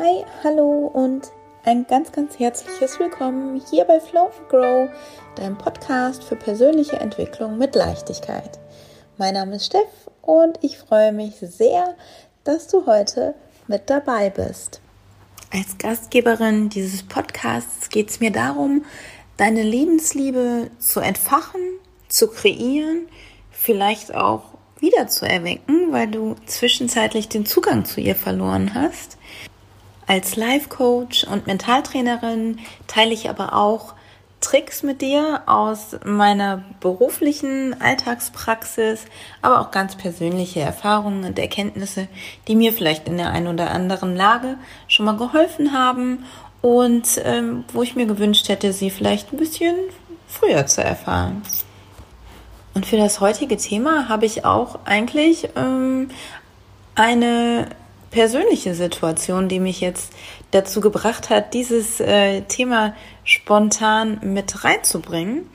Hi, hallo und ein ganz, ganz herzliches Willkommen hier bei Flow Grow, deinem Podcast für persönliche Entwicklung mit Leichtigkeit. Mein Name ist Steff und ich freue mich sehr, dass du heute mit dabei bist. Als Gastgeberin dieses Podcasts geht es mir darum, deine Lebensliebe zu entfachen, zu kreieren, vielleicht auch wieder zu erwecken, weil du zwischenzeitlich den Zugang zu ihr verloren hast. Als Life Coach und Mentaltrainerin teile ich aber auch Tricks mit dir aus meiner beruflichen Alltagspraxis, aber auch ganz persönliche Erfahrungen und Erkenntnisse, die mir vielleicht in der einen oder anderen Lage schon mal geholfen haben und ähm, wo ich mir gewünscht hätte, sie vielleicht ein bisschen früher zu erfahren. Und für das heutige Thema habe ich auch eigentlich ähm, eine persönliche Situation, die mich jetzt dazu gebracht hat, dieses äh, Thema spontan mit reinzubringen.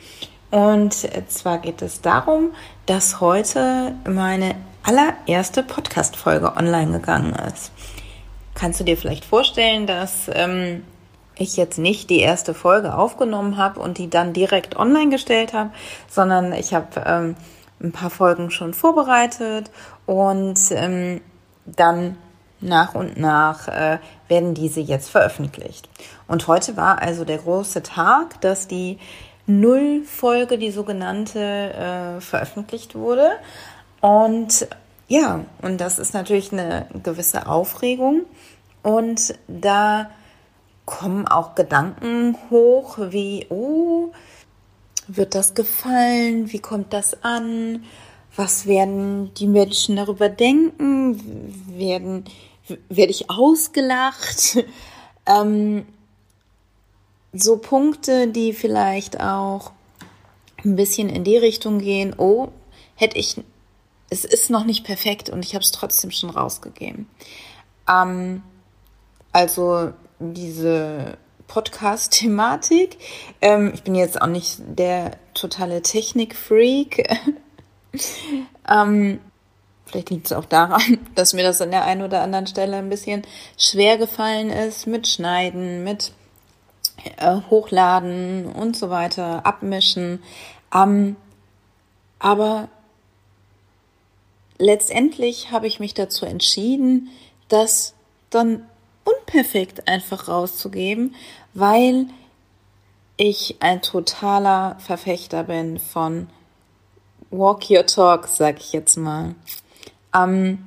Und zwar geht es darum, dass heute meine allererste Podcast-Folge online gegangen ist. Kannst du dir vielleicht vorstellen, dass ähm, ich jetzt nicht die erste Folge aufgenommen habe und die dann direkt online gestellt habe, sondern ich habe ähm, ein paar Folgen schon vorbereitet und ähm, dann nach und nach äh, werden diese jetzt veröffentlicht. Und heute war also der große Tag, dass die Null-Folge, die sogenannte, äh, veröffentlicht wurde. Und ja, und das ist natürlich eine gewisse Aufregung. Und da kommen auch Gedanken hoch wie, oh, wird das gefallen? Wie kommt das an? Was werden die Menschen darüber denken? Werden, werde ich ausgelacht? ähm, so Punkte, die vielleicht auch ein bisschen in die Richtung gehen, oh, hätte ich, es ist noch nicht perfekt und ich habe es trotzdem schon rausgegeben. Ähm, also diese Podcast-Thematik. Ähm, ich bin jetzt auch nicht der totale Technik-Freak. ähm, vielleicht liegt es auch daran, dass mir das an der einen oder anderen Stelle ein bisschen schwer gefallen ist mit Schneiden, mit äh, Hochladen und so weiter, abmischen. Ähm, aber letztendlich habe ich mich dazu entschieden, das dann unperfekt einfach rauszugeben, weil ich ein totaler Verfechter bin von Walk Your Talk, sag ich jetzt mal. Ähm,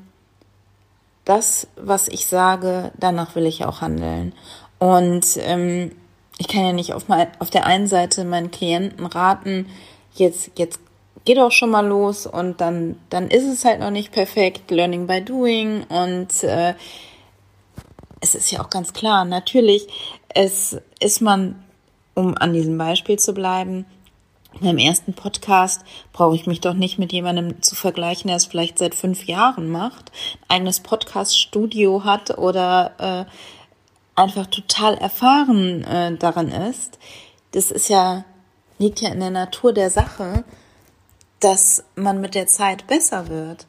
das, was ich sage, danach will ich auch handeln. Und ähm, ich kann ja nicht auf, mal, auf der einen Seite meinen Klienten raten, jetzt, jetzt geh doch schon mal los und dann, dann ist es halt noch nicht perfekt, Learning by Doing und äh, es ist ja auch ganz klar, natürlich es ist man, um an diesem Beispiel zu bleiben, beim ersten Podcast brauche ich mich doch nicht mit jemandem zu vergleichen, der es vielleicht seit fünf Jahren macht, ein eigenes Podcast-Studio hat oder äh, einfach total erfahren äh, daran ist. Das ist ja, liegt ja in der Natur der Sache, dass man mit der Zeit besser wird.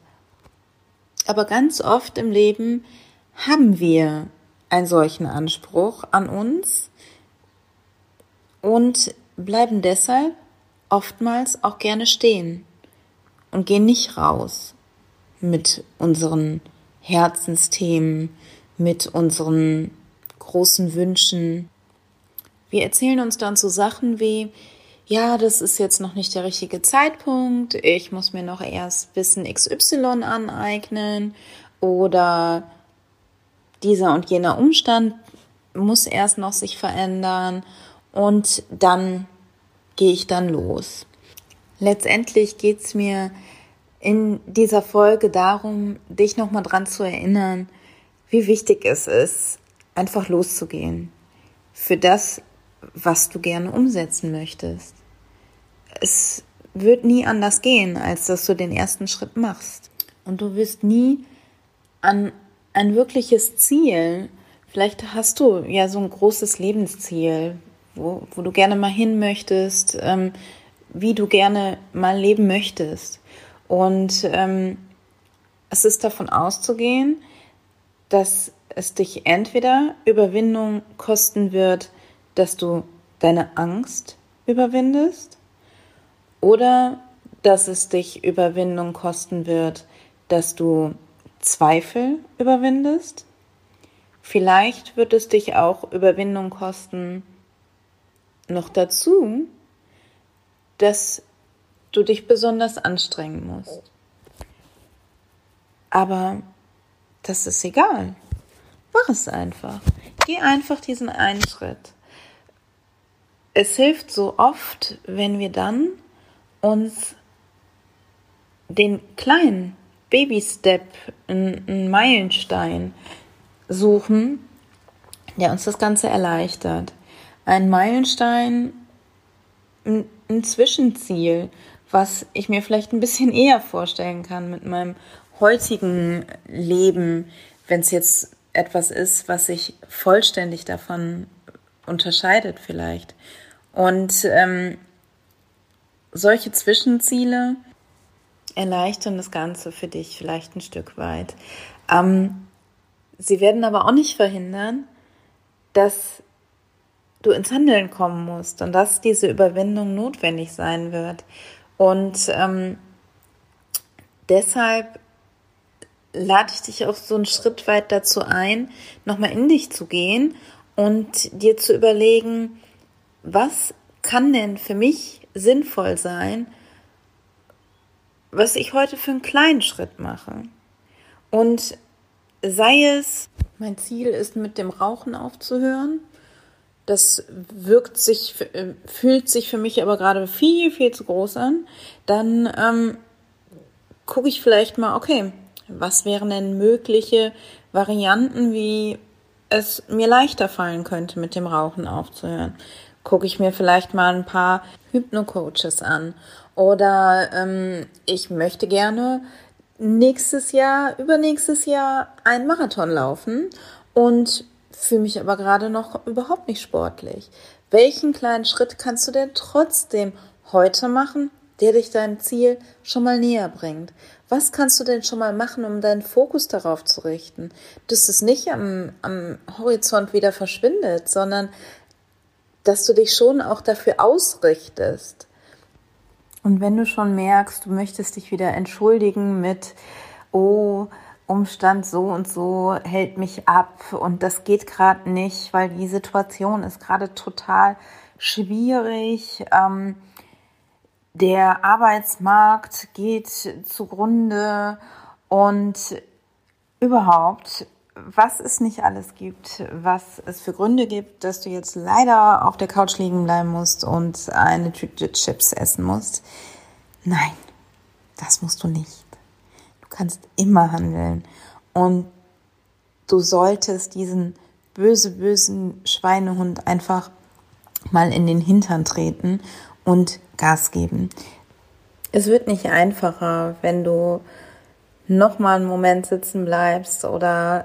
Aber ganz oft im Leben haben wir einen solchen Anspruch an uns und bleiben deshalb oftmals auch gerne stehen und gehen nicht raus mit unseren Herzensthemen, mit unseren großen Wünschen. Wir erzählen uns dann so Sachen wie, ja, das ist jetzt noch nicht der richtige Zeitpunkt, ich muss mir noch erst Wissen XY aneignen oder dieser und jener Umstand muss erst noch sich verändern und dann gehe ich dann los. Letztendlich geht es mir in dieser Folge darum, dich nochmal dran zu erinnern, wie wichtig es ist, einfach loszugehen für das, was du gerne umsetzen möchtest. Es wird nie anders gehen, als dass du den ersten Schritt machst. Und du wirst nie an ein wirkliches Ziel. Vielleicht hast du ja so ein großes Lebensziel, wo, wo du gerne mal hin möchtest, ähm, wie du gerne mal leben möchtest. Und ähm, es ist davon auszugehen, dass es dich entweder Überwindung kosten wird, dass du deine Angst überwindest oder dass es dich Überwindung kosten wird, dass du Zweifel überwindest. Vielleicht wird es dich auch Überwindung kosten, noch dazu, dass du dich besonders anstrengen musst. Aber das ist egal. Mach es einfach. Geh einfach diesen einen Schritt. Es hilft so oft, wenn wir dann uns den kleinen Baby-Step, einen Meilenstein suchen, der uns das Ganze erleichtert. Ein Meilenstein, ein Zwischenziel, was ich mir vielleicht ein bisschen eher vorstellen kann mit meinem heutigen Leben, wenn es jetzt etwas ist, was sich vollständig davon unterscheidet vielleicht. Und ähm, solche Zwischenziele erleichtern das Ganze für dich vielleicht ein Stück weit. Ähm, sie werden aber auch nicht verhindern, dass du ins Handeln kommen musst und dass diese Überwindung notwendig sein wird. Und ähm, deshalb lade ich dich auch so einen Schritt weit dazu ein, nochmal in dich zu gehen und dir zu überlegen, was kann denn für mich sinnvoll sein, was ich heute für einen kleinen Schritt mache. Und sei es, mein Ziel ist, mit dem Rauchen aufzuhören, das wirkt sich, äh, fühlt sich für mich aber gerade viel, viel zu groß an, dann ähm, gucke ich vielleicht mal, okay, was wären denn mögliche Varianten, wie es mir leichter fallen könnte, mit dem Rauchen aufzuhören? Gucke ich mir vielleicht mal ein paar Hypno-Coaches an. Oder ähm, ich möchte gerne nächstes Jahr, übernächstes Jahr einen Marathon laufen und fühle mich aber gerade noch überhaupt nicht sportlich. Welchen kleinen Schritt kannst du denn trotzdem heute machen, der dich deinem Ziel schon mal näher bringt? Was kannst du denn schon mal machen, um deinen Fokus darauf zu richten, dass es nicht am, am Horizont wieder verschwindet, sondern dass du dich schon auch dafür ausrichtest. Und wenn du schon merkst, du möchtest dich wieder entschuldigen mit, oh, Umstand so und so hält mich ab und das geht gerade nicht, weil die Situation ist gerade total schwierig. Ähm, der Arbeitsmarkt geht zugrunde und überhaupt, was es nicht alles gibt, was es für Gründe gibt, dass du jetzt leider auf der Couch liegen bleiben musst und eine Tüte Chips essen musst. Nein, das musst du nicht. Kannst immer handeln. Und du solltest diesen böse, bösen Schweinehund einfach mal in den Hintern treten und Gas geben. Es wird nicht einfacher, wenn du noch mal einen Moment sitzen bleibst oder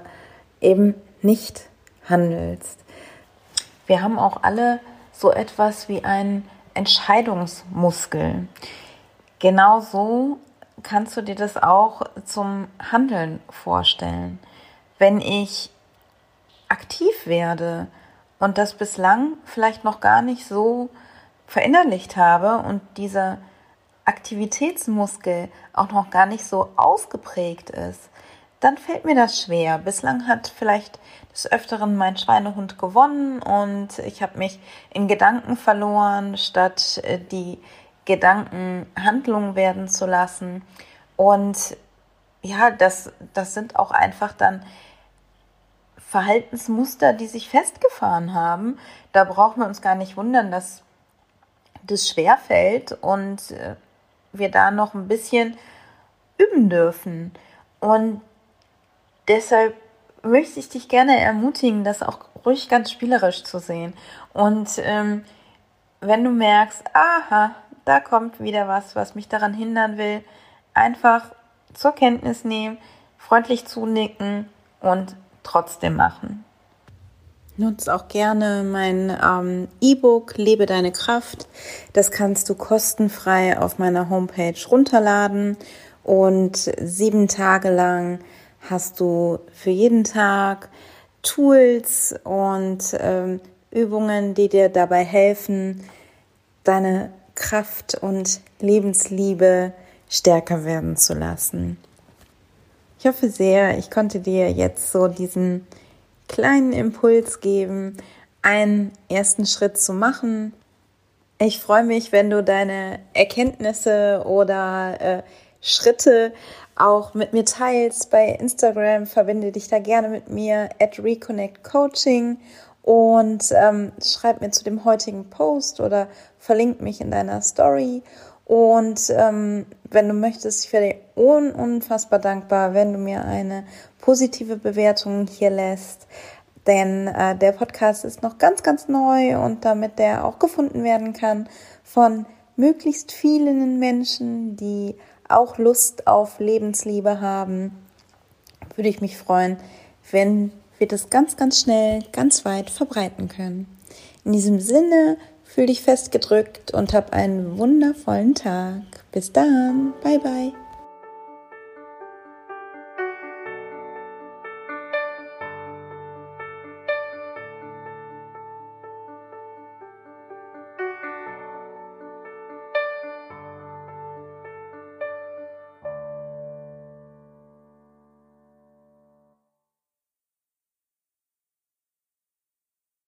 eben nicht handelst. Wir haben auch alle so etwas wie einen Entscheidungsmuskel. Genauso kannst du dir das auch zum Handeln vorstellen. Wenn ich aktiv werde und das bislang vielleicht noch gar nicht so verinnerlicht habe und dieser Aktivitätsmuskel auch noch gar nicht so ausgeprägt ist, dann fällt mir das schwer. Bislang hat vielleicht des Öfteren mein Schweinehund gewonnen und ich habe mich in Gedanken verloren, statt äh, die Gedanken Handlungen werden zu lassen. Und ja, das, das sind auch einfach dann Verhaltensmuster, die sich festgefahren haben. Da brauchen wir uns gar nicht wundern, dass das schwer fällt und äh, wir da noch ein bisschen üben dürfen. Und deshalb möchte ich dich gerne ermutigen, das auch ruhig ganz spielerisch zu sehen. Und ähm, wenn du merkst, aha, da kommt wieder was, was mich daran hindern will, einfach zur Kenntnis nehmen, freundlich zunicken und trotzdem machen. Nutze auch gerne mein ähm, E-Book Lebe deine Kraft. Das kannst du kostenfrei auf meiner Homepage runterladen und sieben Tage lang hast du für jeden Tag Tools und ähm, Übungen, die dir dabei helfen, deine Kraft und Lebensliebe stärker werden zu lassen. Ich hoffe sehr, ich konnte dir jetzt so diesen kleinen Impuls geben, einen ersten Schritt zu machen. Ich freue mich, wenn du deine Erkenntnisse oder äh, Schritte auch mit mir teilst. Bei Instagram verbinde dich da gerne mit mir at Reconnect Coaching und ähm, schreib mir zu dem heutigen Post oder verlink mich in deiner Story. Und ähm, wenn du möchtest, ich dir un unfassbar dankbar, wenn du mir eine positive Bewertung hier lässt. Denn äh, der Podcast ist noch ganz, ganz neu und damit der auch gefunden werden kann von möglichst vielen Menschen, die auch Lust auf Lebensliebe haben, würde ich mich freuen, wenn wir das ganz, ganz schnell, ganz weit verbreiten können. In diesem Sinne, fühl dich festgedrückt und hab einen wundervollen Tag. Bis dann. Bye, bye.